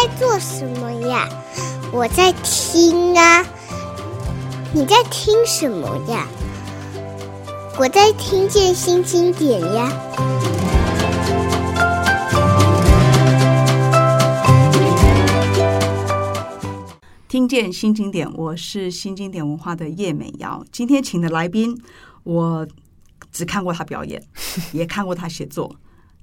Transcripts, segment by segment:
在做什么呀？我在听啊。你在听什么呀？我在听见新经典呀。听见新经典，我是新经典文化的叶美瑶。今天请的来宾，我只看过他表演，也看过他写作，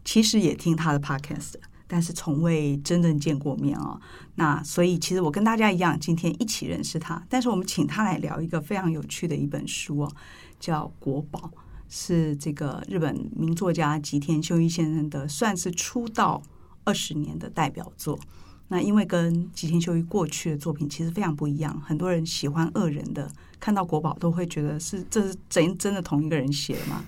其实也听他的 podcast。但是从未真正见过面哦，那所以其实我跟大家一样，今天一起认识他。但是我们请他来聊一个非常有趣的一本书哦，叫《国宝》，是这个日本名作家吉田修一先生的，算是出道二十年的代表作。那因为跟吉田修一过去的作品其实非常不一样，很多人喜欢恶人的，看到《国宝》都会觉得是这是真真的同一个人写的嘛？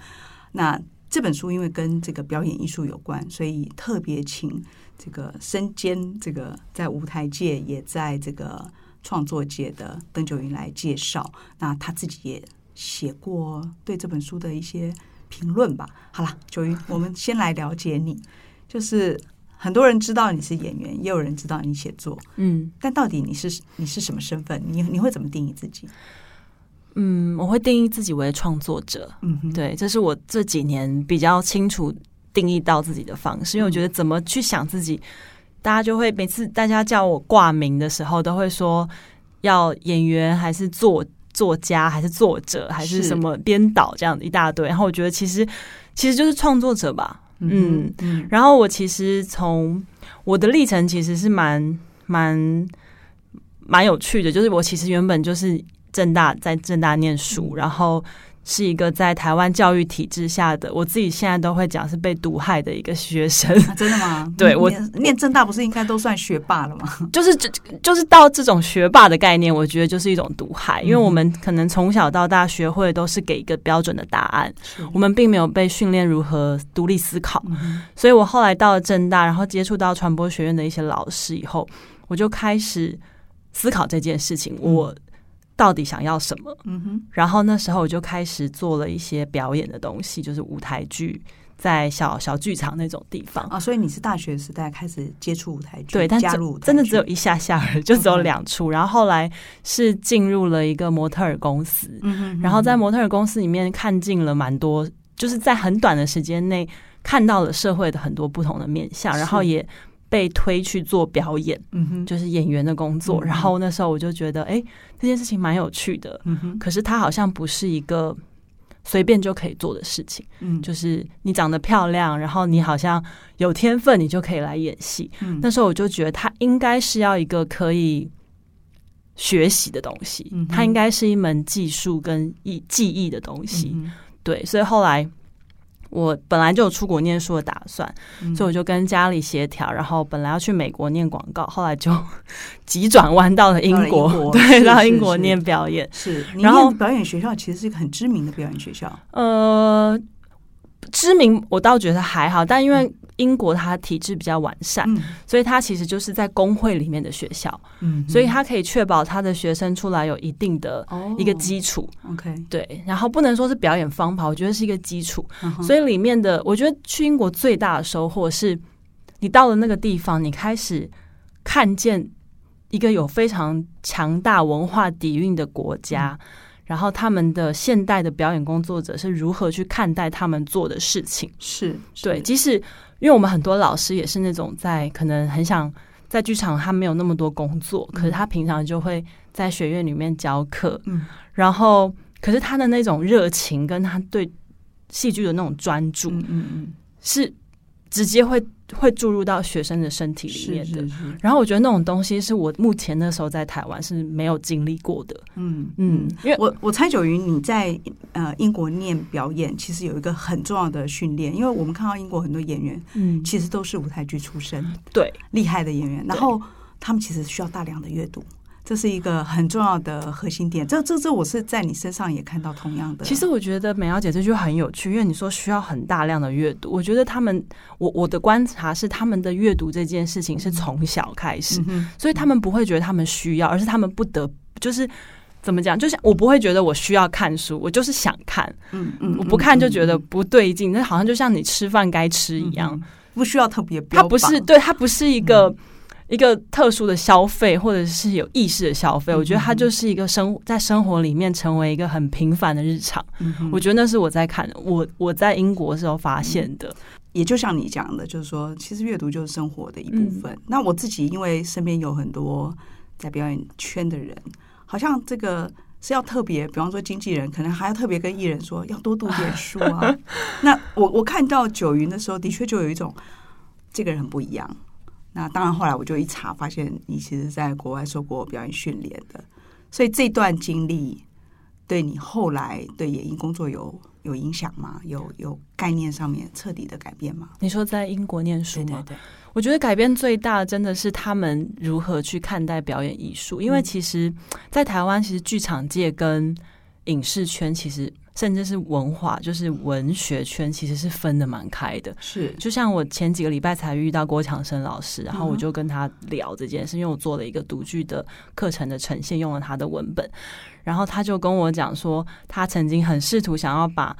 那这本书因为跟这个表演艺术有关，所以特别请这个身兼这个在舞台界也在这个创作界的邓九云来介绍。那他自己也写过对这本书的一些评论吧。好了，九云，我们先来了解你。就是很多人知道你是演员，也有人知道你写作，嗯，但到底你是你是什么身份？你你会怎么定义自己？嗯，我会定义自己为创作者。嗯哼，对，这是我这几年比较清楚定义到自己的方式。因为我觉得怎么去想自己，大家就会每次大家叫我挂名的时候，都会说要演员还是作作家还是作者还是什么编导这样一大堆。然后我觉得其实其实就是创作者吧。嗯嗯。然后我其实从我的历程其实是蛮蛮蛮有趣的，就是我其实原本就是。政大在正大念书，然后是一个在台湾教育体制下的，我自己现在都会讲是被毒害的一个学生。啊、真的吗？对我念正大不是应该都算学霸了吗？就是就就是到这种学霸的概念，我觉得就是一种毒害，因为我们可能从小到大学会都是给一个标准的答案，我们并没有被训练如何独立思考。所以我后来到了正大，然后接触到传播学院的一些老师以后，我就开始思考这件事情。我。到底想要什么？嗯哼。然后那时候我就开始做了一些表演的东西，就是舞台剧，在小小剧场那种地方啊。所以你是大学时代开始接触舞台剧，对，但加入真的只有一下下而已，就只有两出。然后后来是进入了一个模特儿公司，嗯哼。然后在模特儿公司里面看尽了蛮多，就是在很短的时间内看到了社会的很多不同的面相，然后也。被推去做表演，嗯哼，就是演员的工作。嗯、然后那时候我就觉得，哎、欸，这件事情蛮有趣的。嗯哼，可是它好像不是一个随便就可以做的事情。嗯，就是你长得漂亮，然后你好像有天分，你就可以来演戏。嗯，那时候我就觉得它应该是要一个可以学习的东西。嗯，它应该是一门技术跟艺技艺的东西。嗯。对，所以后来。我本来就有出国念书的打算，嗯、所以我就跟家里协调，然后本来要去美国念广告，后来就 急转弯到了英国，英国 对，到英国念表演。是，然后表演学校其实是一个很知名的表演学校。呃，知名我倒觉得还好，但因为。英国它体制比较完善，嗯，所以它其实就是在工会里面的学校，嗯，所以它可以确保他的学生出来有一定的一个基础，OK，对，然后不能说是表演方法，我觉得是一个基础，嗯，所以里面的我觉得去英国最大的收获是，你到了那个地方，你开始看见一个有非常强大文化底蕴的国家。嗯然后他们的现代的表演工作者是如何去看待他们做的事情？是，是。对，即使因为我们很多老师也是那种在可能很想在剧场，他没有那么多工作，可是他平常就会在学院里面教课，嗯，然后可是他的那种热情跟他对戏剧的那种专注，嗯嗯，是直接会。会注入到学生的身体里面的，然后我觉得那种东西是我目前那时候在台湾是没有经历过的。嗯嗯，因为我我猜九云你在呃英国念表演，其实有一个很重要的训练，因为我们看到英国很多演员，嗯，其实都是舞台剧出身，对，厉害的演员，然后他们其实需要大量的阅读。这是一个很重要的核心点，这这这我是在你身上也看到同样的。其实我觉得美瑶姐这句很有趣，因为你说需要很大量的阅读，我觉得他们，我我的观察是他们的阅读这件事情是从小开始，嗯，所以他们不会觉得他们需要，而是他们不得，就是怎么讲，就像我不会觉得我需要看书，我就是想看，嗯嗯，我不看就觉得不对劲，那好像就像你吃饭该吃一样，不需要特别标，它不是对，它不是一个。一个特殊的消费，或者是有意识的消费，嗯、我觉得它就是一个生在生活里面成为一个很平凡的日常。嗯、我觉得那是我在看我我在英国的时候发现的。也就像你讲的，就是说，其实阅读就是生活的一部分。嗯、那我自己因为身边有很多在表演圈的人，好像这个是要特别，比方说经纪人，可能还要特别跟艺人说要多读点书啊。那我我看到九云的时候，的确就有一种这个人很不一样。那当然，后来我就一查，发现你其实在国外受过表演训练的，所以这段经历对你后来对演艺工作有有影响吗？有有概念上面彻底的改变吗？你说在英国念书吗？对对对，我觉得改变最大的真的是他们如何去看待表演艺术，因为其实，在台湾，其实剧场界跟影视圈其实。甚至是文化，就是文学圈，其实是分的蛮开的。是，就像我前几个礼拜才遇到郭强生老师，然后我就跟他聊这件事，因为我做了一个独剧的课程的呈现，用了他的文本，然后他就跟我讲说，他曾经很试图想要把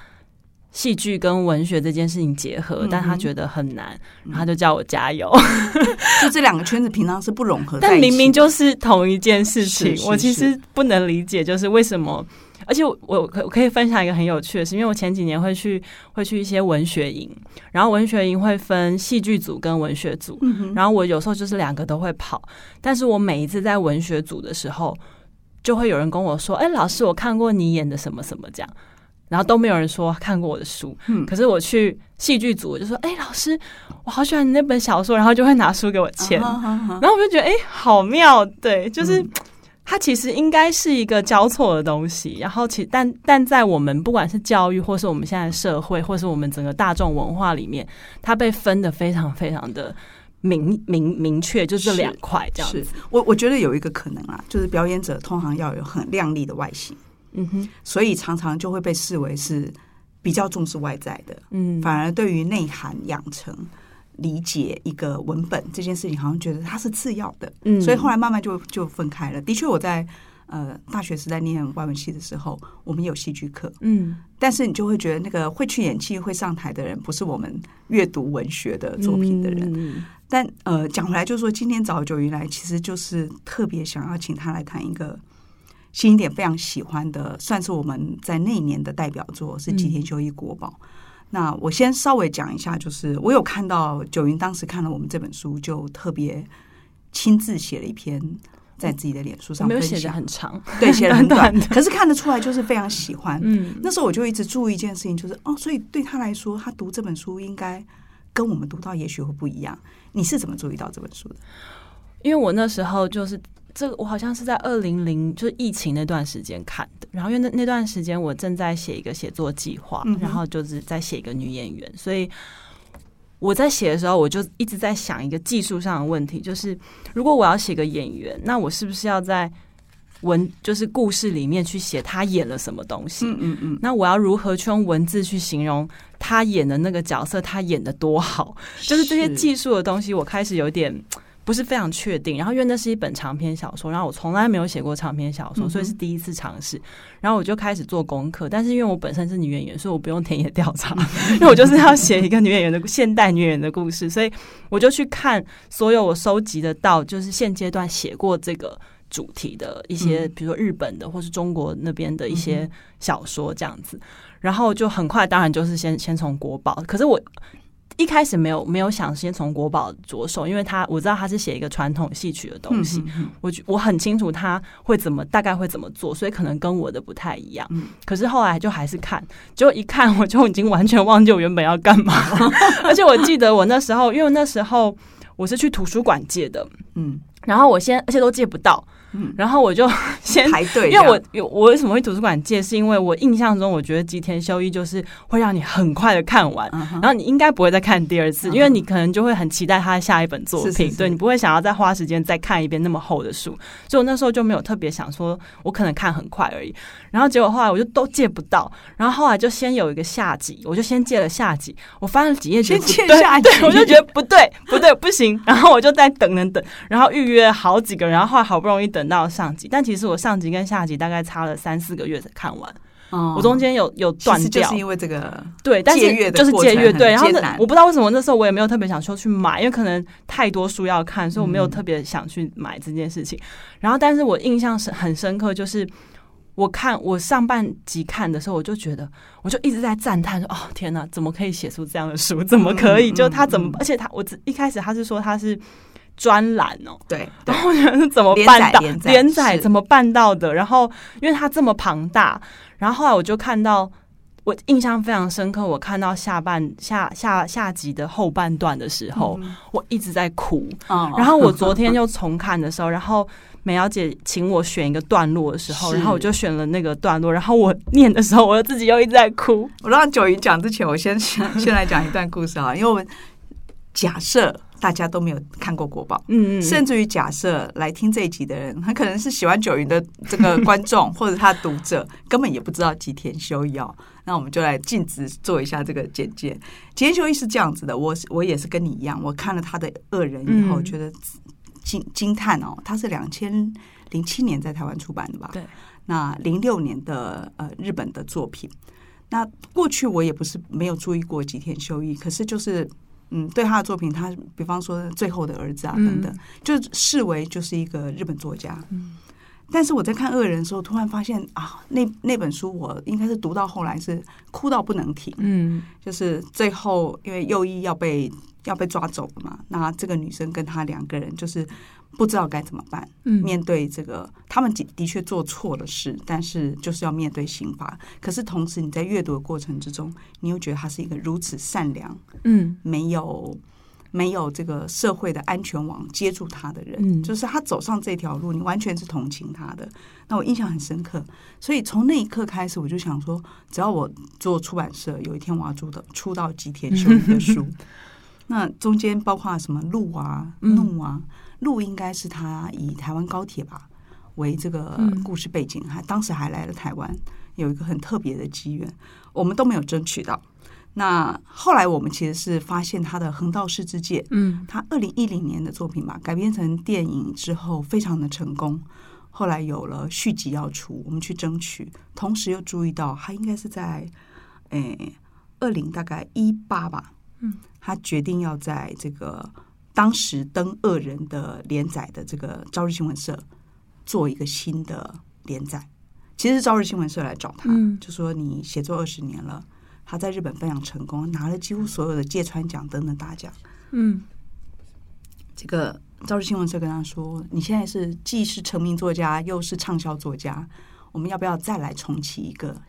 戏剧跟文学这件事情结合，但他觉得很难，然后他就叫我加油。就这两个圈子平常是不融合，但明明就是同一件事情，是是是我其实不能理解，就是为什么。而且我我可我可以分享一个很有趣的事，因为我前几年会去会去一些文学营，然后文学营会分戏剧组跟文学组，然后我有时候就是两个都会跑，但是我每一次在文学组的时候，就会有人跟我说：“哎，老师，我看过你演的什么什么这样。”然后都没有人说看过我的书，可是我去戏剧组，我就说：“哎，老师，我好喜欢你那本小说。”然后就会拿书给我签，然后我就觉得：“哎，好妙。”对，就是。它其实应该是一个交错的东西，然后其但但在我们不管是教育，或是我们现在社会，或是我们整个大众文化里面，它被分的非常非常的明明明确，就这两块这样子。是我我觉得有一个可能啊，就是表演者通常要有很亮丽的外形，嗯哼，所以常常就会被视为是比较重视外在的，嗯，反而对于内涵养成。理解一个文本这件事情，好像觉得它是次要的，嗯，所以后来慢慢就就分开了。的确，我在呃大学时代念外文系的时候，我们有戏剧课，嗯，但是你就会觉得那个会去演戏、会上台的人，不是我们阅读文学的作品的人。嗯、但呃，讲回来就是说，今天找九云来，其实就是特别想要请他来谈一个新一点非常喜欢的，算是我们在那一年的代表作，是吉田修一国宝。嗯那我先稍微讲一下，就是我有看到九云当时看了我们这本书，就特别亲自写了一篇在自己的脸书上，没有写的很长，对，写 的很短，可是看得出来就是非常喜欢。嗯，那时候我就一直注意一件事情，就是哦，所以对他来说，他读这本书应该跟我们读到也许会不一样。你是怎么注意到这本书的？因为我那时候就是。这个我好像是在二零零就是疫情那段时间看的，然后因为那那段时间我正在写一个写作计划，然后就是在写一个女演员，所以我在写的时候，我就一直在想一个技术上的问题，就是如果我要写个演员，那我是不是要在文就是故事里面去写他演了什么东西？嗯嗯嗯，那我要如何去用文字去形容他演的那个角色，他演的多好？就是这些技术的东西，我开始有点。不是非常确定，然后因为那是一本长篇小说，然后我从来没有写过长篇小说，所以是第一次尝试。然后我就开始做功课，但是因为我本身是女演员，所以我不用田野调查，因为我就是要写一个女演员的现代女演员的故事，所以我就去看所有我收集得到，就是现阶段写过这个主题的一些，比如说日本的或是中国那边的一些小说这样子，然后就很快，当然就是先先从国宝，可是我。一开始没有没有想先从国宝着手，因为他我知道他是写一个传统戏曲的东西，嗯、哼哼我我很清楚他会怎么大概会怎么做，所以可能跟我的不太一样。嗯、可是后来就还是看，结果一看我就已经完全忘记我原本要干嘛，而且我记得我那时候，因为那时候我是去图书馆借的，嗯，然后我先而且都借不到。嗯，然后我就 先排队，因为我有我为什么会图书馆借，是因为我印象中我觉得吉田修一就是会让你很快的看完，然后你应该不会再看第二次，因为你可能就会很期待他的下一本作品，对，你不会想要再花时间再看一遍那么厚的书，所以我那时候就没有特别想说我可能看很快而已。然后结果后来我就都借不到，然后后来就先有一个下集，我就先借了下集，我翻了几页，先借下集，我就觉得不对不对不行，然后我就再等等等，然后预约好几个，然后后来好不容易等到上集，但其实我上集跟下集大概差了三四个月才看完。哦、我中间有有断掉，就是因为这个对，但是就是借阅对，然后那我不知道为什么那时候我也没有特别想说去买，因为可能太多书要看，所以我没有特别想去买这件事情。嗯、然后，但是我印象是很深刻，就是我看我上半集看的时候，我就觉得我就一直在赞叹说：“哦，天哪，怎么可以写出这样的书？怎么可以？嗯、就他怎么？嗯、而且他我一开始他是说他是。”专栏哦，对，然后我觉得是怎么办到连载？怎么办到的？然后因为它这么庞大，然后后来我就看到，我印象非常深刻。我看到下半下下下集的后半段的时候，嗯、我一直在哭。嗯、然后我昨天又重看的时候，然后美瑶姐请我选一个段落的时候，然后我就选了那个段落。然后我念的时候，我自己又一直在哭。我让九云讲之前，我先先来讲一段故事啊，因为我们假设。大家都没有看过国宝，嗯嗯，甚至于假设来听这一集的人，他可能是喜欢九云的这个观众或者他的读者，根本也不知道吉田修一哦。那我们就来尽职做一下这个简介。吉田修一是这样子的，我我也是跟你一样，我看了他的《恶人》以后，觉得惊惊叹哦，他是两千零七年在台湾出版的吧？对。那零六年的呃日本的作品，那过去我也不是没有注意过吉田修一，可是就是。嗯，对他的作品，他比方说《最后的儿子》啊等等，嗯、就视为就是一个日本作家。嗯，但是我在看《恶人》的时候，突然发现啊，那那本书我应该是读到后来是哭到不能停。嗯，就是最后因为右翼要被要被抓走了嘛，那这个女生跟他两个人就是。不知道该怎么办。嗯，面对这个，他们的的确做错了事，但是就是要面对刑罚。可是同时，你在阅读的过程之中，你又觉得他是一个如此善良，嗯，没有没有这个社会的安全网接住他的人，嗯，就是他走上这条路，你完全是同情他的。那我印象很深刻，所以从那一刻开始，我就想说，只要我做出版社，有一天我要出的出到吉田秀一的书，那中间包括什么怒啊、怒啊。路应该是他以台湾高铁吧为这个故事背景，还当时还来了台湾，有一个很特别的机缘，我们都没有争取到。那后来我们其实是发现他的《横道世之介》，嗯，他二零一零年的作品吧，改编成电影之后非常的成功，后来有了续集要出，我们去争取，同时又注意到他应该是在诶二零大概一八吧，嗯，他决定要在这个。当时登《恶人》的连载的这个《朝日新闻社》做一个新的连载，其实是《朝日新闻社》来找他，嗯、就说你写作二十年了，他在日本非常成功，拿了几乎所有的芥川奖等等大奖。嗯，这个《朝日新闻社》跟他说：“你现在是既是成名作家，又是畅销作家，我们要不要再来重启一个？”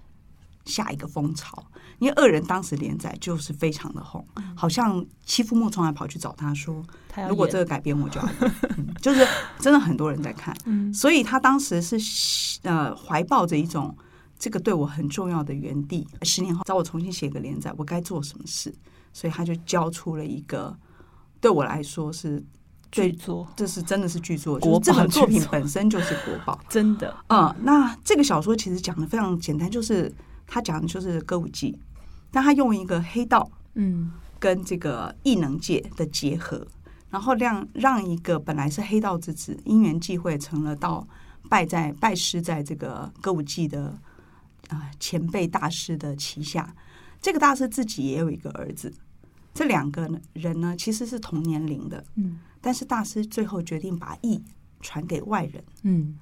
下一个风潮，因为恶人当时连载就是非常的红，好像妻夫木从来跑去找他说，如果这个改编我就要、嗯，就是真的很多人在看，所以他当时是呃怀抱着一种这个对我很重要的园地，十年后找我重新写个连载，我该做什么事？所以他就交出了一个对我来说是巨作，这是真的是巨作，就是这本作品本身就是国宝，真的。嗯，那这个小说其实讲的非常简单，就是。他讲的就是歌舞伎，但他用一个黑道，嗯，跟这个异能界的结合，然后让让一个本来是黑道之子，因缘际会成了到拜在拜师在这个歌舞伎的啊前辈大师的旗下。这个大师自己也有一个儿子，这两个人呢其实是同年龄的，嗯，但是大师最后决定把艺传给外人，嗯。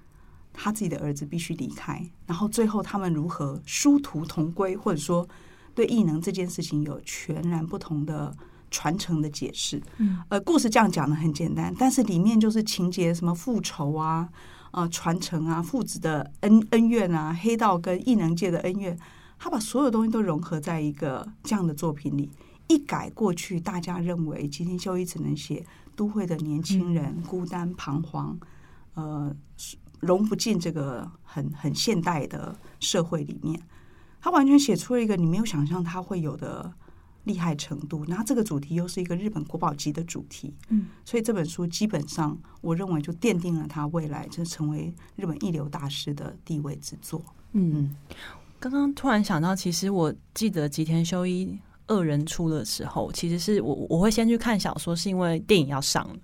他自己的儿子必须离开，然后最后他们如何殊途同归，或者说对异能这件事情有全然不同的传承的解释。嗯，呃，故事这样讲的很简单，但是里面就是情节什么复仇啊、呃传承啊、父子的恩恩怨啊、黑道跟异能界的恩怨，他把所有东西都融合在一个这样的作品里，一改过去大家认为吉田修一只能写都会的年轻人、嗯、孤单彷徨，呃。融不进这个很很现代的社会里面，他完全写出了一个你没有想象他会有的厉害程度。然后这个主题又是一个日本国宝级的主题，嗯，所以这本书基本上我认为就奠定了他未来就成为日本一流大师的地位之作。嗯，刚刚突然想到，其实我记得吉田修一二人出的时候，其实是我我会先去看小说，是因为电影要上了，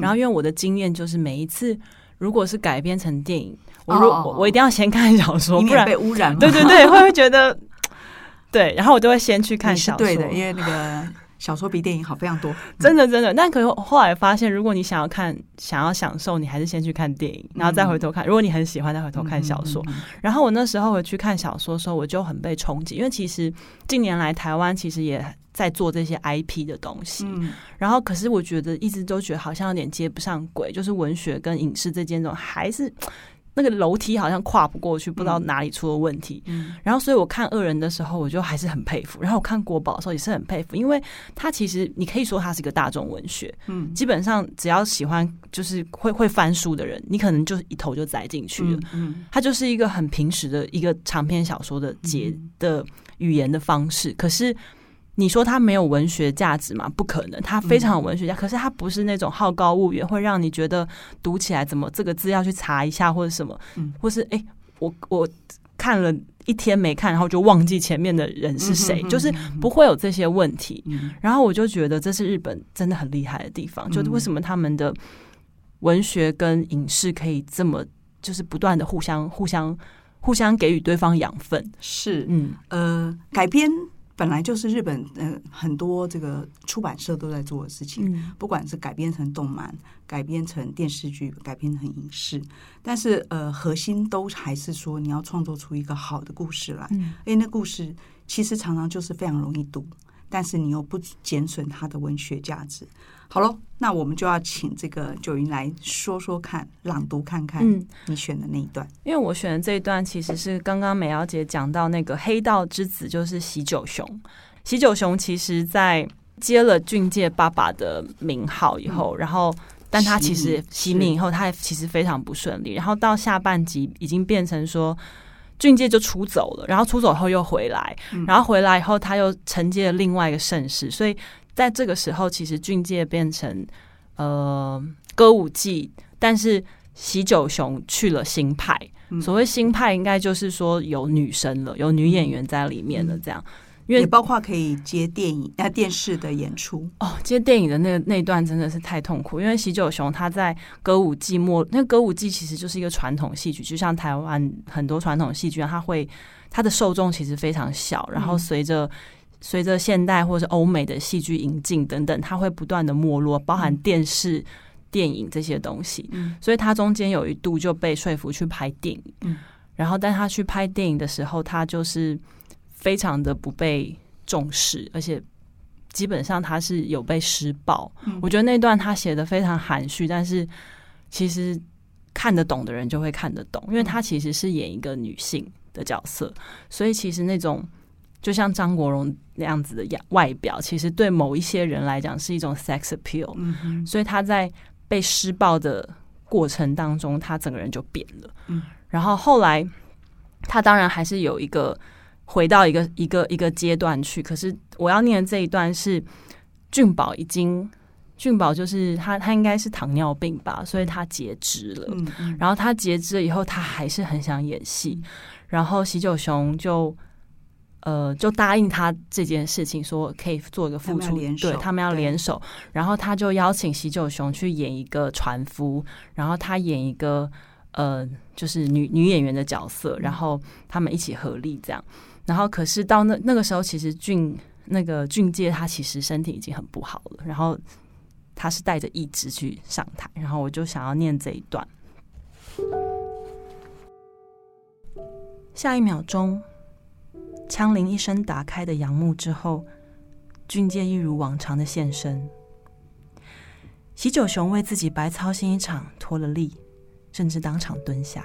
然后因为我的经验就是每一次。如果是改编成电影，我如果我一定要先看小说，不然被污染。对对对，会不会觉得对？然后我就会先去看小说，对的，因为那个。小说比电影好非常多，真 的真的。但可是后来发现，如果你想要看、想要享受，你还是先去看电影，然后再回头看。如果你很喜欢，再回头看小说。然后我那时候回去看小说的时候，我就很被冲击，因为其实近年来台湾其实也在做这些 IP 的东西。然后可是我觉得一直都觉得好像有点接不上轨，就是文学跟影视这件种还是。那个楼梯好像跨不过去，不知道哪里出了问题。嗯，然后所以我看恶人的时候，我就还是很佩服。然后我看国宝的时候也是很佩服，因为他其实你可以说他是一个大众文学。嗯，基本上只要喜欢就是会会翻书的人，你可能就一头就栽进去了。嗯，他就是一个很平实的一个长篇小说的节的语言的方式，可是。你说它没有文学价值吗？不可能，它非常有文学价。可是它不是那种好高骛远，会让你觉得读起来怎么这个字要去查一下或者什么，或是哎，我我看了一天没看，然后就忘记前面的人是谁，就是不会有这些问题。然后我就觉得这是日本真的很厉害的地方，就是为什么他们的文学跟影视可以这么就是不断的互相互相互相给予对方养分。是，嗯呃，改编。本来就是日本呃很多这个出版社都在做的事情，嗯、不管是改编成动漫、改编成电视剧、改编成影视，但是呃核心都还是说你要创作出一个好的故事来，嗯，因为那故事其实常常就是非常容易读。但是你又不减损它的文学价值。好喽，那我们就要请这个九云来说说看，朗读看看，嗯，你选的那一段。因为我选的这一段其实是刚刚美瑶姐讲到那个黑道之子，就是喜九雄。喜九雄其实在接了俊介爸爸的名号以后，嗯、然后但他其实洗名以后，他其实非常不顺利。然后到下半集已经变成说。俊介就出走了，然后出走后又回来，然后回来以后他又承接了另外一个盛世，所以在这个时候，其实俊介变成呃歌舞伎，但是喜九雄去了新派。所谓新派，应该就是说有女生了，有女演员在里面了，这样。因为也包括可以接电影啊、电视的演出哦。接电影的那那段真的是太痛苦，因为喜九雄他在歌舞伎末，那歌舞伎其实就是一个传统戏曲，就像台湾很多传统戏剧啊，它会它的受众其实非常小，然后随着随着现代或者是欧美的戏剧引进等等，它会不断的没落，包含电视、电影这些东西。嗯，所以他中间有一度就被说服去拍电影。嗯，然后但他去拍电影的时候，他就是。非常的不被重视，而且基本上他是有被施暴。嗯、我觉得那段他写的非常含蓄，但是其实看得懂的人就会看得懂，因为他其实是演一个女性的角色，所以其实那种就像张国荣那样子的样外表，其实对某一些人来讲是一种 sex appeal。嗯哼，所以他在被施暴的过程当中，他整个人就变了。嗯，然后后来他当然还是有一个。回到一个一个一个阶段去，可是我要念的这一段是俊宝已经俊宝就是他他应该是糖尿病吧，所以他截肢了。嗯嗯、然后他截肢了以后，他还是很想演戏。然后喜九雄就呃就答应他这件事情，说可以做一个付出，对他们要联手。然后他就邀请喜久雄去演一个船夫，然后他演一个呃就是女女演员的角色，然后他们一起合力这样。然后，可是到那那个时候，其实俊那个俊介他其实身体已经很不好了。然后他是带着意志去上台，然后我就想要念这一段。下一秒钟，枪铃一声打开的杨幕之后，俊介一如往常的现身。喜久雄为自己白操心一场，脱了力，甚至当场蹲下。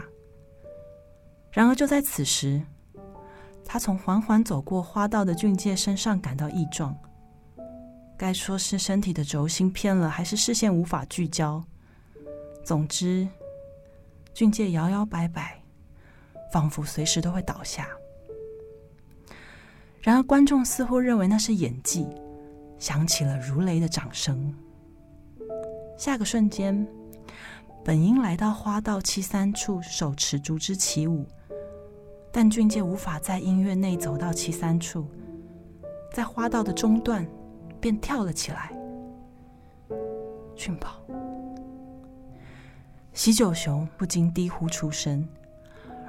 然而就在此时。他从缓缓走过花道的俊介身上感到异状，该说是身体的轴心偏了，还是视线无法聚焦？总之，俊介摇摇摆摆，仿佛随时都会倒下。然而，观众似乎认为那是演技，响起了如雷的掌声。下个瞬间，本应来到花道七三处，手持竹枝起舞。但俊介无法在音乐内走到七三处，在花道的中段便跳了起来。俊宝，喜久雄不禁低呼出声，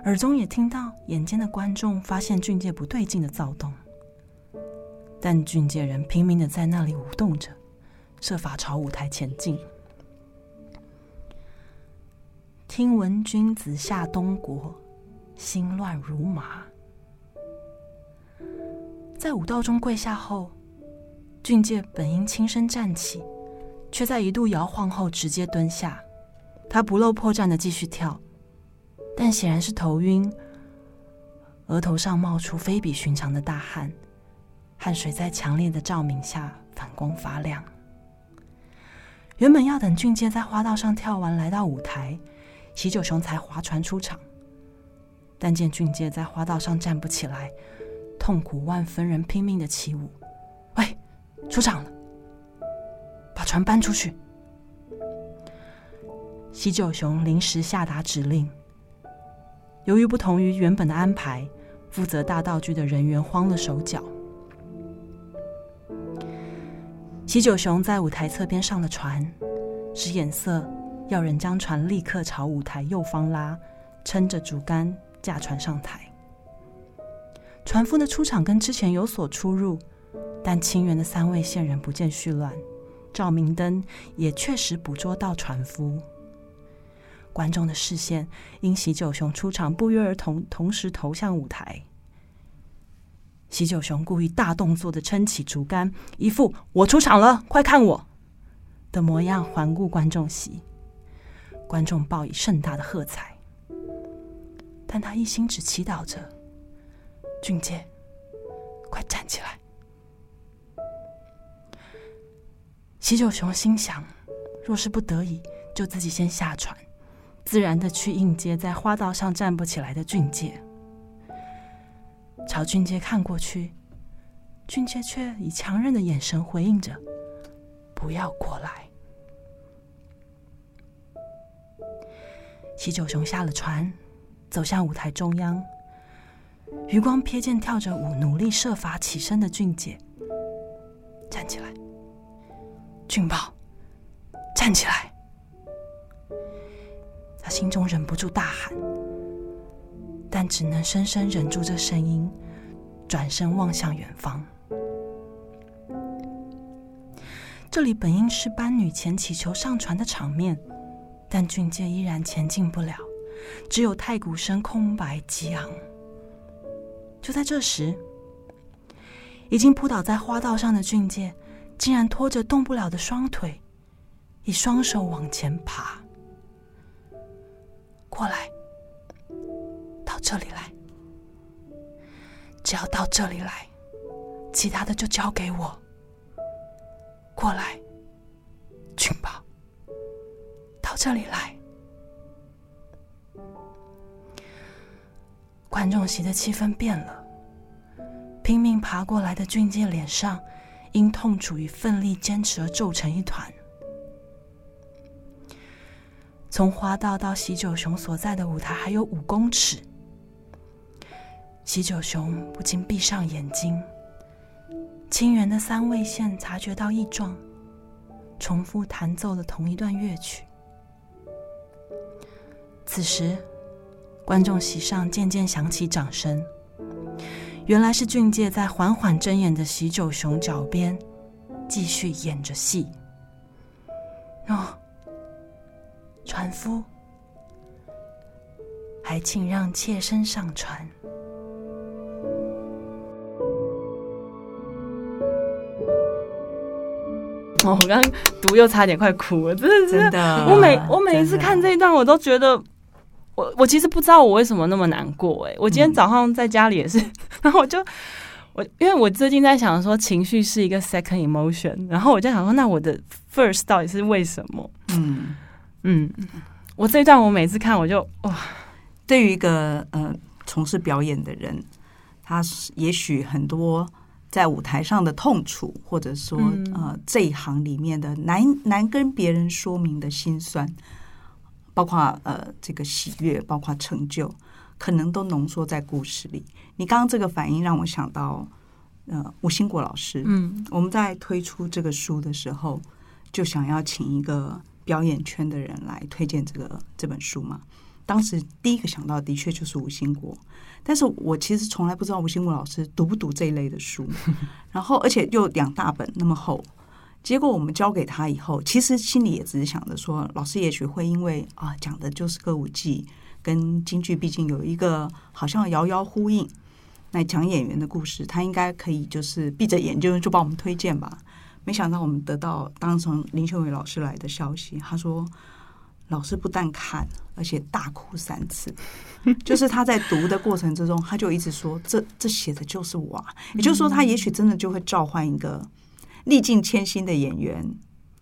耳中也听到眼尖的观众发现俊介不对劲的躁动，但俊介人拼命的在那里舞动着，设法朝舞台前进。听闻君子下东国，心乱如麻。在舞道中跪下后，俊介本应轻声站起，却在一度摇晃后直接蹲下。他不露破绽的继续跳，但显然是头晕，额头上冒出非比寻常的大汗，汗水在强烈的照明下反光发亮。原本要等俊介在花道上跳完，来到舞台。喜久雄才划船出场，但见俊介在花道上站不起来，痛苦万分，人拼命的起舞。喂，出场了，把船搬出去。喜久雄临时下达指令。由于不同于原本的安排，负责大道具的人员慌了手脚。喜久雄在舞台侧边上了船，使眼色。要人将船立刻朝舞台右方拉，撑着竹竿驾船上台。船夫的出场跟之前有所出入，但清源的三位线人不见絮乱，照明灯也确实捕捉到船夫。观众的视线因喜久雄出场不约而同，同时投向舞台。喜久雄故意大动作的撑起竹竿，一副“我出场了，快看我”的模样，环顾观众席。观众报以盛大的喝彩，但他一心只祈祷着：“俊介，快站起来！”喜久雄心想：若是不得已，就自己先下船，自然的去迎接在花道上站不起来的俊介。朝俊介看过去，俊介却以强韧的眼神回应着：“不要过来。”喜久雄下了船，走向舞台中央。余光瞥见跳着舞、努力设法起身的俊杰，站起来。俊宝，站起来！他心中忍不住大喊，但只能深深忍住这声音，转身望向远方。这里本应是班女前祈求上船的场面。但俊介依然前进不了，只有太鼓声空白激昂。就在这时，已经扑倒在花道上的俊介，竟然拖着动不了的双腿，以双手往前爬。过来，到这里来，只要到这里来，其他的就交给我。过来，俊宝。到这里来，观众席的气氛变了。拼命爬过来的俊介脸上，因痛楚与奋力坚持而皱成一团。从花道到喜久雄所在的舞台还有五公尺，喜久雄不禁闭上眼睛。清源的三味线察觉到异状，重复弹奏了同一段乐曲。此时，观众席上渐渐响起掌声。原来是俊介在缓缓睁眼的喜久雄脚边继续演着戏。哦，船夫，还请让妾身上船。哦，我刚刚读又差点快哭了，真的是，真的。我每我每一次看这一段，我都觉得。我我其实不知道我为什么那么难过哎！我今天早上在家里也是，嗯、然后我就我因为我最近在想说情绪是一个 second emotion，然后我就想说那我的 first 到底是为什么？嗯嗯，我这一段我每次看我就哇，对于一个呃从事表演的人，他也许很多在舞台上的痛楚，或者说、嗯、呃这一行里面的难难跟别人说明的心酸。包括呃这个喜悦，包括成就，可能都浓缩在故事里。你刚刚这个反应让我想到，呃，吴兴国老师。嗯，我们在推出这个书的时候，就想要请一个表演圈的人来推荐这个这本书嘛。当时第一个想到的确就是吴兴国，但是我其实从来不知道吴兴国老师读不读这一类的书，然后而且又两大本那么厚，结果我们交给他以后，其实心里也只是想着说，老师也许会因为啊讲的就是歌舞伎跟京剧，毕竟有一个好像遥遥呼应，那讲演员的故事，他应该可以就是闭着眼睛就帮我们推荐吧。没想到我们得到当时从林秀伟老师来的消息，他说。老师不但看，而且大哭三次。就是他在读的过程之中，他就一直说：“这这写的就是我。”也就是说，他也许真的就会召唤一个历尽千辛的演员，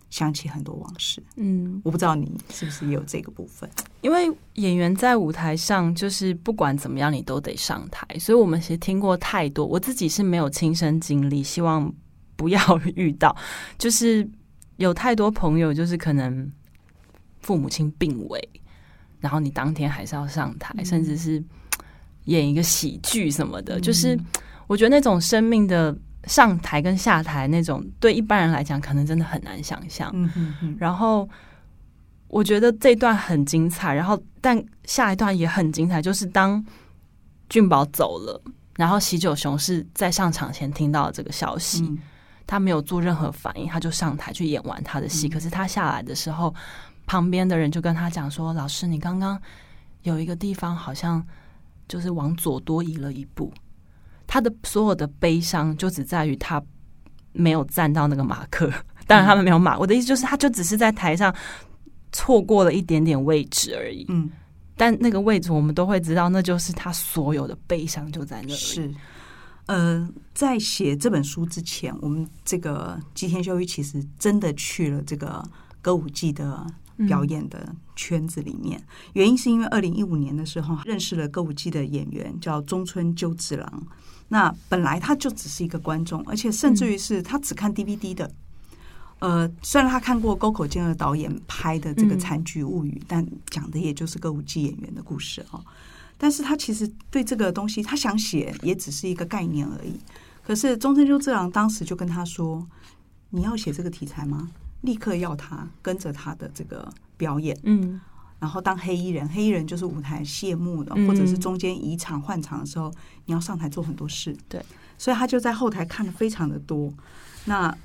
想起很多往事。嗯，我不知道你是不是也有这个部分？因为演员在舞台上，就是不管怎么样，你都得上台。所以我们其实听过太多，我自己是没有亲身经历，希望不要遇到。就是有太多朋友，就是可能。父母亲病危，然后你当天还是要上台，嗯、甚至是演一个喜剧什么的。嗯、就是我觉得那种生命的上台跟下台那种，对一般人来讲可能真的很难想象。嗯、哼哼然后我觉得这段很精彩，然后但下一段也很精彩，就是当俊宝走了，然后喜久雄是在上场前听到这个消息，嗯、他没有做任何反应，他就上台去演完他的戏。嗯、可是他下来的时候。旁边的人就跟他讲说：“老师，你刚刚有一个地方好像就是往左多移了一步。他的所有的悲伤就只在于他没有站到那个马克。当然他们没有马，我的意思就是，他就只是在台上错过了一点点位置而已。嗯，但那个位置我们都会知道，那就是他所有的悲伤就在那里。是，呃，在写这本书之前，我们这个吉田修一其实真的去了这个歌舞伎的。表演的圈子里面，原因是因为二零一五年的时候认识了歌舞伎的演员叫中村鸠次郎。那本来他就只是一个观众，而且甚至于是他只看 DVD 的。呃，虽然他看过沟口健二导演拍的这个《残局物语》，但讲的也就是歌舞伎演员的故事哦。但是他其实对这个东西，他想写也只是一个概念而已。可是中村鸠治郎当时就跟他说：“你要写这个题材吗？”立刻要他跟着他的这个表演，嗯，然后当黑衣人，黑衣人就是舞台谢幕的，或者是中间移场换场的时候，你要上台做很多事，对，所以他就在后台看的非常的多。那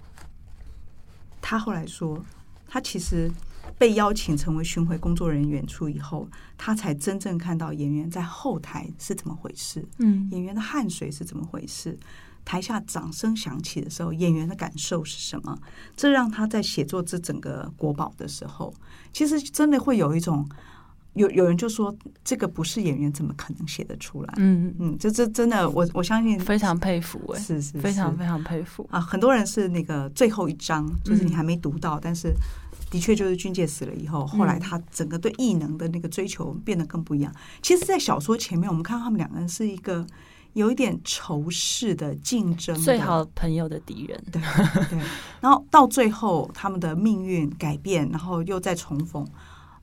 他后来说，他其实被邀请成为巡回工作人员演出以后，他才真正看到演员在后台是怎么回事，嗯，演员的汗水是怎么回事。台下掌声响起的时候，演员的感受是什么？这让他在写作这整个国宝的时候，其实真的会有一种有有人就说，这个不是演员怎么可能写得出来？嗯嗯，这这真的，我我相信非常佩服哎，是是，是非常非常佩服啊！很多人是那个最后一章，就是你还没读到，嗯、但是的确就是俊介死了以后，后来他整个对异能的那个追求变得更不一样。其实，在小说前面，我们看到他们两个人是一个。有一点仇视的竞争的，最好朋友的敌人，对对。然后到最后，他们的命运改变，然后又再重逢。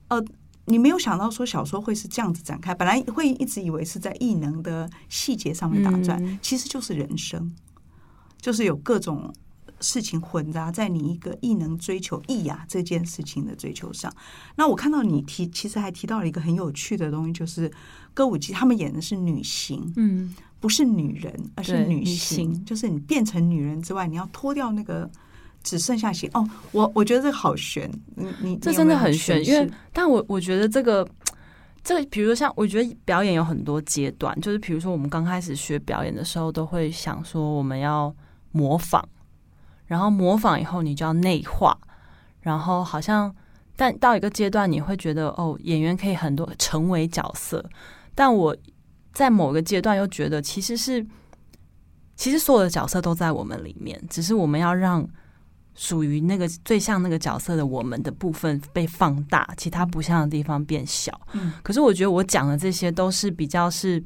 呃，你没有想到说小说会是这样子展开，本来会一直以为是在异能的细节上面打转，嗯、其实就是人生，就是有各种事情混杂在你一个艺能追求艺雅这件事情的追求上。那我看到你提，其实还提到了一个很有趣的东西，就是歌舞伎他们演的是女性，嗯。不是女人，而是女性。女就是你变成女人之外，你要脱掉那个只剩下形。哦，我我觉得这个好悬，你你这真的很悬。因为，但我我觉得这个这个，比如说像我觉得表演有很多阶段，就是比如说我们刚开始学表演的时候，都会想说我们要模仿，然后模仿以后你就要内化，然后好像但到一个阶段你会觉得哦，演员可以很多成为角色，但我。在某个阶段，又觉得其实是，其实所有的角色都在我们里面，只是我们要让属于那个最像那个角色的我们的部分被放大，其他不像的地方变小。嗯，可是我觉得我讲的这些都是比较是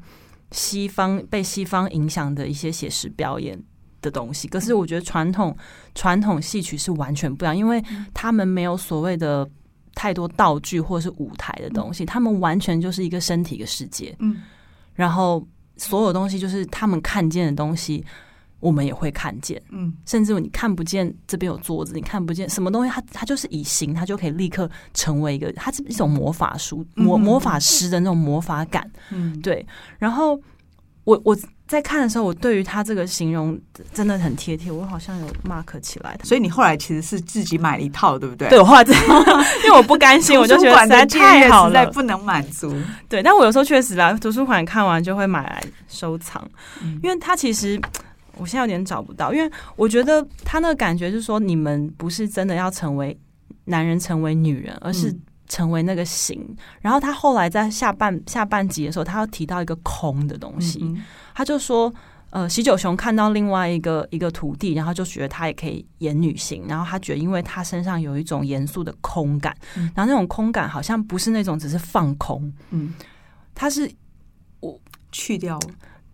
西方被西方影响的一些写实表演的东西。可是我觉得传统传统戏曲是完全不一样，因为他们没有所谓的太多道具或者是舞台的东西，他们完全就是一个身体的世界。嗯。然后所有东西就是他们看见的东西，我们也会看见，嗯，甚至你看不见这边有桌子，你看不见什么东西，它它就是以形，它就可以立刻成为一个，它是一种魔法书魔魔法师的那种魔法感，嗯，对。然后我我在看的时候，我对于他这个形容真的很贴贴，我好像有 mark 起来。所以你后来其实是自己买了一套，对不对？对，我后来因为我不甘心，我就觉得实在太好了，不能满足。对，但我有时候确实啦图书馆看完就会买来收藏，因为它其实。我现在有点找不到，因为我觉得他那个感觉就是说，你们不是真的要成为男人，成为女人，而是成为那个形。嗯、然后他后来在下半下半集的时候，他要提到一个空的东西，嗯嗯他就说，呃，喜九雄看到另外一个一个徒弟，然后就觉得他也可以演女性，然后他觉得，因为他身上有一种严肃的空感，嗯、然后那种空感好像不是那种只是放空，嗯，他是我去掉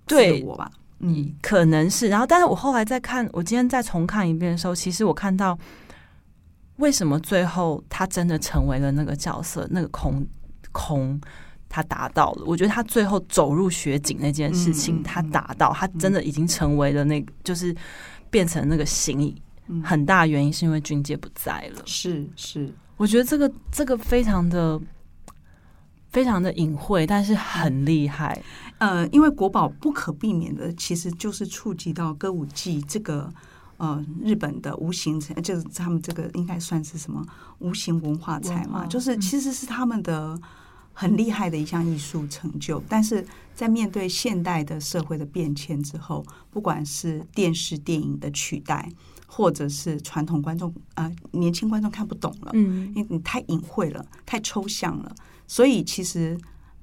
对我吧。嗯，可能是。然后，但是我后来再看，我今天再重看一遍的时候，其实我看到为什么最后他真的成为了那个角色，那个空空，他达到了。我觉得他最后走入雪景那件事情，他达到，他真的已经成为了那个，就是变成那个形。很大原因是因为军界不在了。是是，我觉得这个这个非常的。非常的隐晦，但是很厉害。呃，因为国宝不可避免的，其实就是触及到歌舞伎这个呃日本的无形，就是他们这个应该算是什么无形文化财嘛，就是其实是他们的很厉害的一项艺术成就。但是在面对现代的社会的变迁之后，不管是电视电影的取代，或者是传统观众呃年轻观众看不懂了，嗯，因为你太隐晦了，太抽象了。所以其实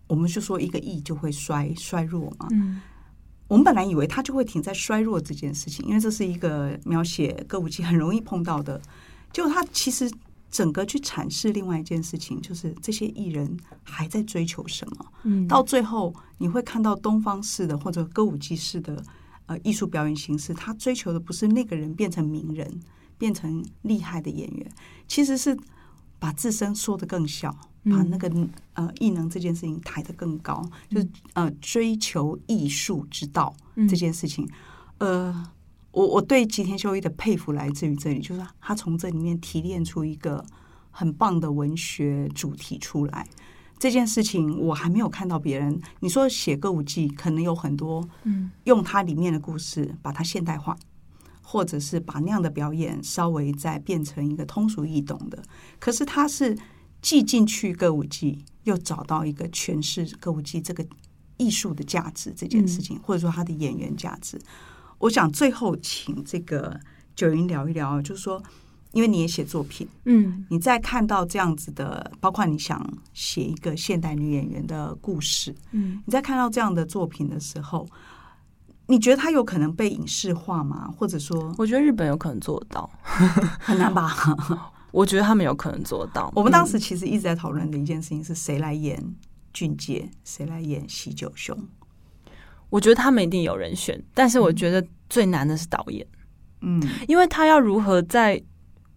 我们就说一个艺就会衰衰弱嘛。嗯，我们本来以为他就会停在衰弱这件事情，因为这是一个描写歌舞伎很容易碰到的。结果他其实整个去阐释另外一件事情，就是这些艺人还在追求什么。嗯，到最后你会看到东方式的或者歌舞伎式的呃艺术表演形式，他追求的不是那个人变成名人，变成厉害的演员，其实是把自身缩得更小。把那个呃艺能这件事情抬得更高，嗯、就是呃追求艺术之道这件事情。嗯、呃，我我对吉田修一的佩服来自于这里，就是他从这里面提炼出一个很棒的文学主题出来。这件事情我还没有看到别人。你说写歌舞伎可能有很多，嗯，用它里面的故事把它现代化，或者是把那样的表演稍微再变成一个通俗易懂的。可是他是。既进去歌舞伎，又找到一个诠释歌舞伎这个艺术的价值这件事情，嗯、或者说他的演员价值。我想最后请这个九云聊一聊，就是说，因为你也写作品，嗯，你在看到这样子的，包括你想写一个现代女演员的故事，嗯，你在看到这样的作品的时候，你觉得它有可能被影视化吗？或者说，我觉得日本有可能做到，很难吧？我觉得他们有可能做到。我们当时其实一直在讨论的一件事情是谁来演俊介，谁来演喜九雄。我觉得他们一定有人选，但是我觉得最难的是导演。嗯，因为他要如何在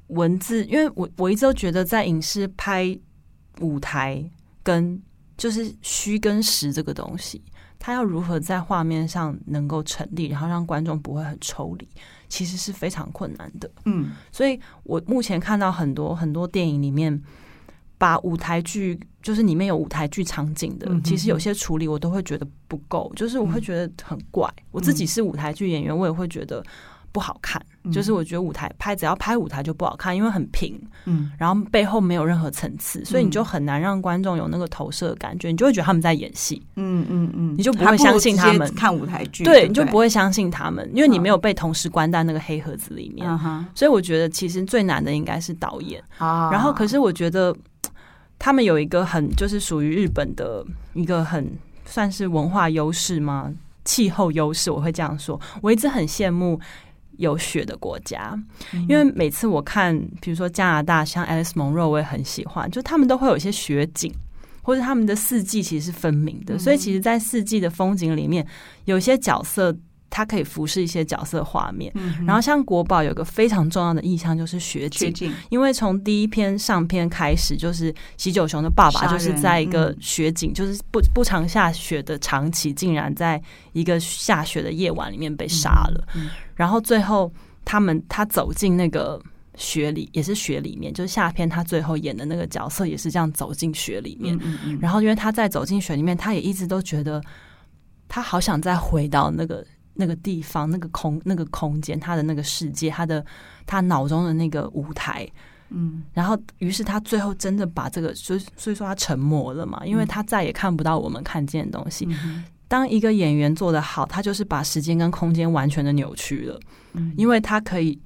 文字，因为我我一直都觉得在影视拍舞台跟就是虚跟实这个东西，他要如何在画面上能够成立，然后让观众不会很抽离。其实是非常困难的，嗯，所以我目前看到很多很多电影里面，把舞台剧就是里面有舞台剧场景的，其实有些处理我都会觉得不够，就是我会觉得很怪。嗯、我自己是舞台剧演员，我也会觉得。不好看，就是我觉得舞台拍只要拍舞台就不好看，因为很平，嗯，然后背后没有任何层次，所以你就很难让观众有那个投射的感觉，你就会觉得他们在演戏，嗯嗯嗯，你就不会相信他们。看舞台剧，对，你就不会相信他们，因为你没有被同时关在那个黑盒子里面，所以我觉得其实最难的应该是导演，然后可是我觉得他们有一个很就是属于日本的一个很算是文化优势吗？气候优势，我会这样说，我一直很羡慕。有雪的国家，因为每次我看，比如说加拿大，像 Alice Munro，我也很喜欢，就他们都会有一些雪景，或者他们的四季其实是分明的，所以其实，在四季的风景里面，有些角色它可以服饰一些角色画面。嗯、然后像国宝有个非常重要的意象就是雪景，景因为从第一篇上篇开始，就是喜久雄的爸爸就是在一个雪景，嗯、就是不不常下雪的长崎，竟然在一个下雪的夜晚里面被杀了。然后最后他们他走进那个。雪里也是雪里面，就是下篇他最后演的那个角色也是这样走进雪里面。嗯嗯、然后因为他在走进雪里面，他也一直都觉得他好想再回到那个那个地方、那个空、那个空间，他的那个世界，他的他脑中的那个舞台。嗯，然后于是他最后真的把这个，所以所以说他沉默了嘛，因为他再也看不到我们看见的东西。嗯、当一个演员做得好，他就是把时间跟空间完全的扭曲了。嗯，因为他可以。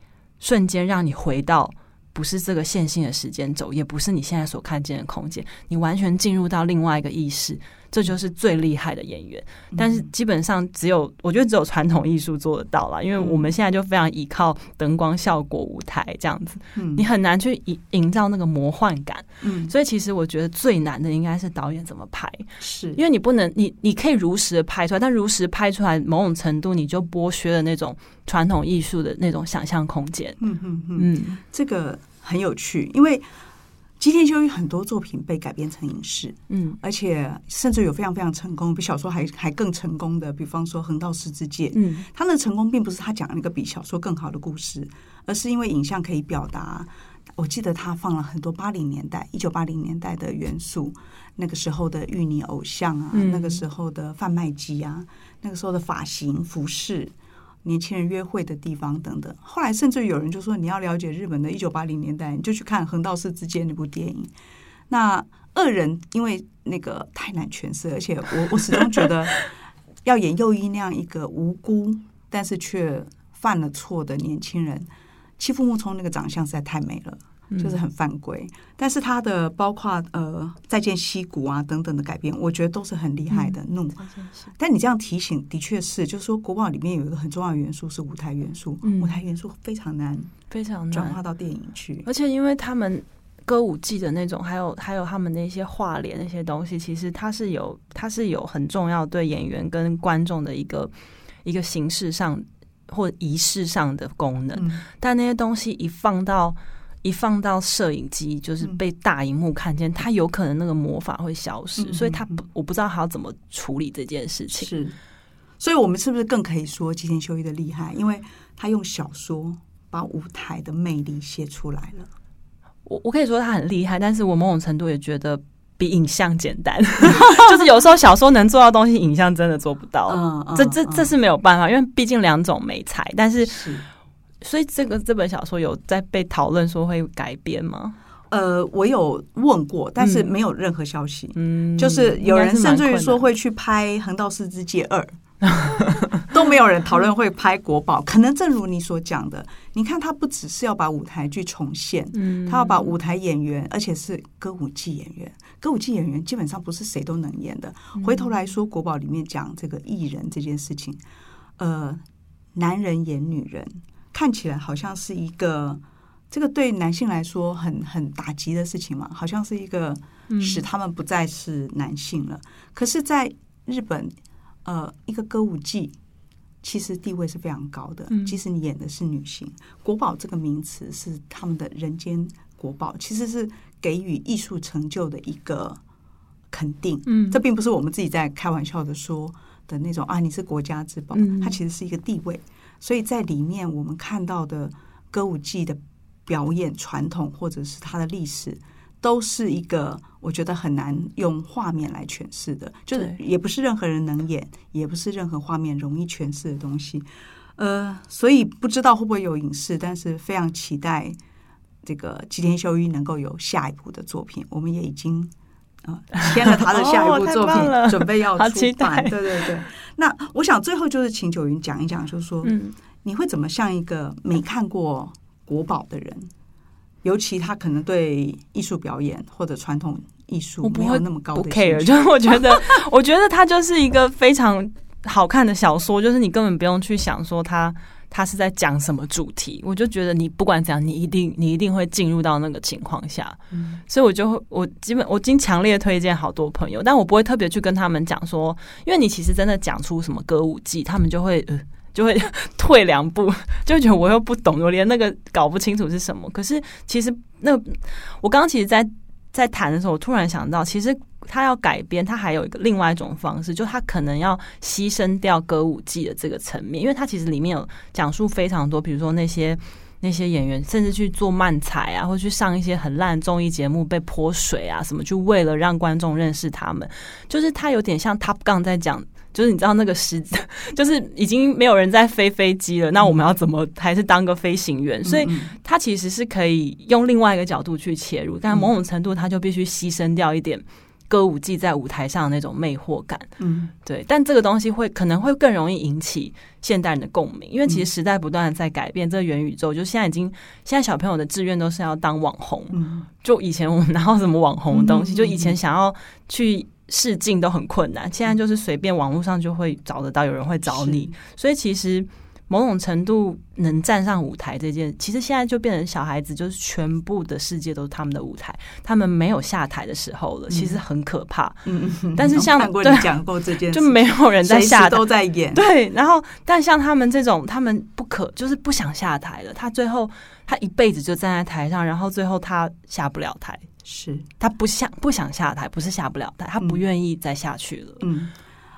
瞬间让你回到不是这个线性的时间轴，也不是你现在所看见的空间，你完全进入到另外一个意识，这就是最厉害的演员。但是基本上只有我觉得只有传统艺术做得到啦，因为我们现在就非常依靠灯光效果、舞台这样子，你很难去营营造那个魔幻感。嗯，所以其实我觉得最难的应该是导演怎么拍，是因为你不能你你可以如实的拍出来，但如实拍出来某种程度你就剥削了那种。传统艺术的那种想象空间，嗯嗯嗯，这个很有趣，因为吉田修一很多作品被改编成影视，嗯，而且甚至有非常非常成功，比小说还还更成功的，比方说《横道世之介》，嗯，他的成功并不是他讲了一个比小说更好的故事，而是因为影像可以表达。我记得他放了很多八零年代、一九八零年代的元素，那个时候的玉女偶像啊，嗯、那个时候的贩卖机啊，那个时候的发型、服饰。年轻人约会的地方等等，后来甚至有人就说，你要了解日本的一九八零年代，你就去看《横道世之间》那部电影。那恶人因为那个太难诠释，而且我 我始终觉得要演右一那样一个无辜但是却犯了错的年轻人，欺负木聪那个长相实在太美了。就是很犯规，但是他的包括呃再见溪谷啊等等的改编，我觉得都是很厉害的。怒，但你这样提醒，的确是，就是说国宝里面有一个很重要的元素是舞台元素，舞台元素非常难，非常难转化到电影去。而且因为他们歌舞伎的那种，还有还有他们那些画脸那些东西，其实它是有它是有很重要对演员跟观众的一个一个形式上或仪式上的功能，但那些东西一放到。一放到摄影机，就是被大荧幕看见，他、嗯、有可能那个魔法会消失，嗯、所以他不，我不知道他要怎么处理这件事情。是，所以我们是不是更可以说吉田修一的厉害？因为他用小说把舞台的魅力写出来了。我我可以说他很厉害，但是我某种程度也觉得比影像简单，就是有时候小说能做到的东西，影像真的做不到。这这这是没有办法，因为毕竟两种美材，但是。是所以这个这本小说有在被讨论说会改编吗？呃，我有问过，但是没有任何消息。嗯，就是有人甚至于说会去拍《横道世之介二》，都没有人讨论会拍国宝。可能正如你所讲的，你看他不只是要把舞台剧重现，嗯，他要把舞台演员，而且是歌舞伎演员。歌舞伎演员基本上不是谁都能演的。回头来说，国宝里面讲这个艺人这件事情，呃，男人演女人。看起来好像是一个，这个对男性来说很很打击的事情嘛，好像是一个使他们不再是男性了。可是，在日本，呃，一个歌舞伎其实地位是非常高的，即使你演的是女性。国宝这个名词是他们的人间国宝，其实是给予艺术成就的一个肯定。嗯，这并不是我们自己在开玩笑的说的那种啊，你是国家之宝，它其实是一个地位。所以在里面，我们看到的歌舞伎的表演传统，或者是它的历史，都是一个我觉得很难用画面来诠释的，就是也不是任何人能演，也不是任何画面容易诠释的东西。呃，所以不知道会不会有影视，但是非常期待这个吉田修一能够有下一部的作品。我们也已经呃签了他的下一部作品，哦、准备要出版。对对对。那我想最后就是请九云讲一讲，就是说，嗯，你会怎么像一个没看过国宝的人，尤其他可能对艺术表演或者传统艺术没有那么高的 care，就是我觉得，我觉得它就是一个非常好看的小说，就是你根本不用去想说他他是在讲什么主题，我就觉得你不管怎样，你一定你一定会进入到那个情况下，嗯，所以我就会我基本我经强烈推荐好多朋友，但我不会特别去跟他们讲说，因为你其实真的讲出什么歌舞伎，他们就会呃就会 退两步，就会觉得我又不懂，我连那个搞不清楚是什么。可是其实那我刚刚其实在在谈的时候，我突然想到，其实他要改编，他还有一个另外一种方式，就他可能要牺牲掉歌舞伎的这个层面，因为他其实里面有讲述非常多，比如说那些 那些演员甚至去做漫才啊，或去上一些很烂综艺节目被泼水啊什么，就为了让观众认识他们，就是他有点像 Top Gun 在讲。就是你知道那个时，就是已经没有人在飞飞机了，那我们要怎么还是当个飞行员？所以他其实是可以用另外一个角度去切入，但某种程度他就必须牺牲掉一点歌舞伎在舞台上的那种魅惑感。嗯，对。但这个东西会可能会更容易引起现代人的共鸣，因为其实时代不断的在改变。这个元宇宙就现在已经，现在小朋友的志愿都是要当网红。就以前我们哪有什么网红的东西？就以前想要去。试镜都很困难，现在就是随便网络上就会找得到，有人会找你，所以其实某种程度能站上舞台这件，其实现在就变成小孩子，就是全部的世界都是他们的舞台，他们没有下台的时候了，其实很可怕。嗯嗯，但是像看过你讲过这件事，就没有人在下台，都在演。对，然后但像他们这种，他们不可就是不想下台了，他最后他一辈子就站在台上，然后最后他下不了台。是他不想不想下台，不是下不了台，他不愿意再下去了。嗯，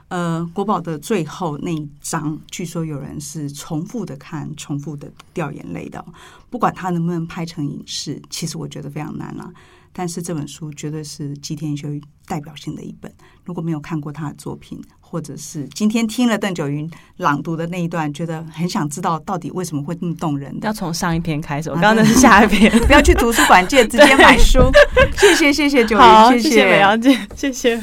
呃，国宝的最后那一章，据说有人是重复的看，重复的掉眼泪的。不管他能不能拍成影视，其实我觉得非常难啊。但是这本书绝对是吉田修一代表性的一本。如果没有看过他的作品，或者是今天听了邓九云朗读的那一段，觉得很想知道到底为什么会那么动人的，要从上一篇开始。我刚刚那是下一篇，不要去图书馆借，直接买书。谢谢谢谢九云，谢谢美瑶姐，谢谢。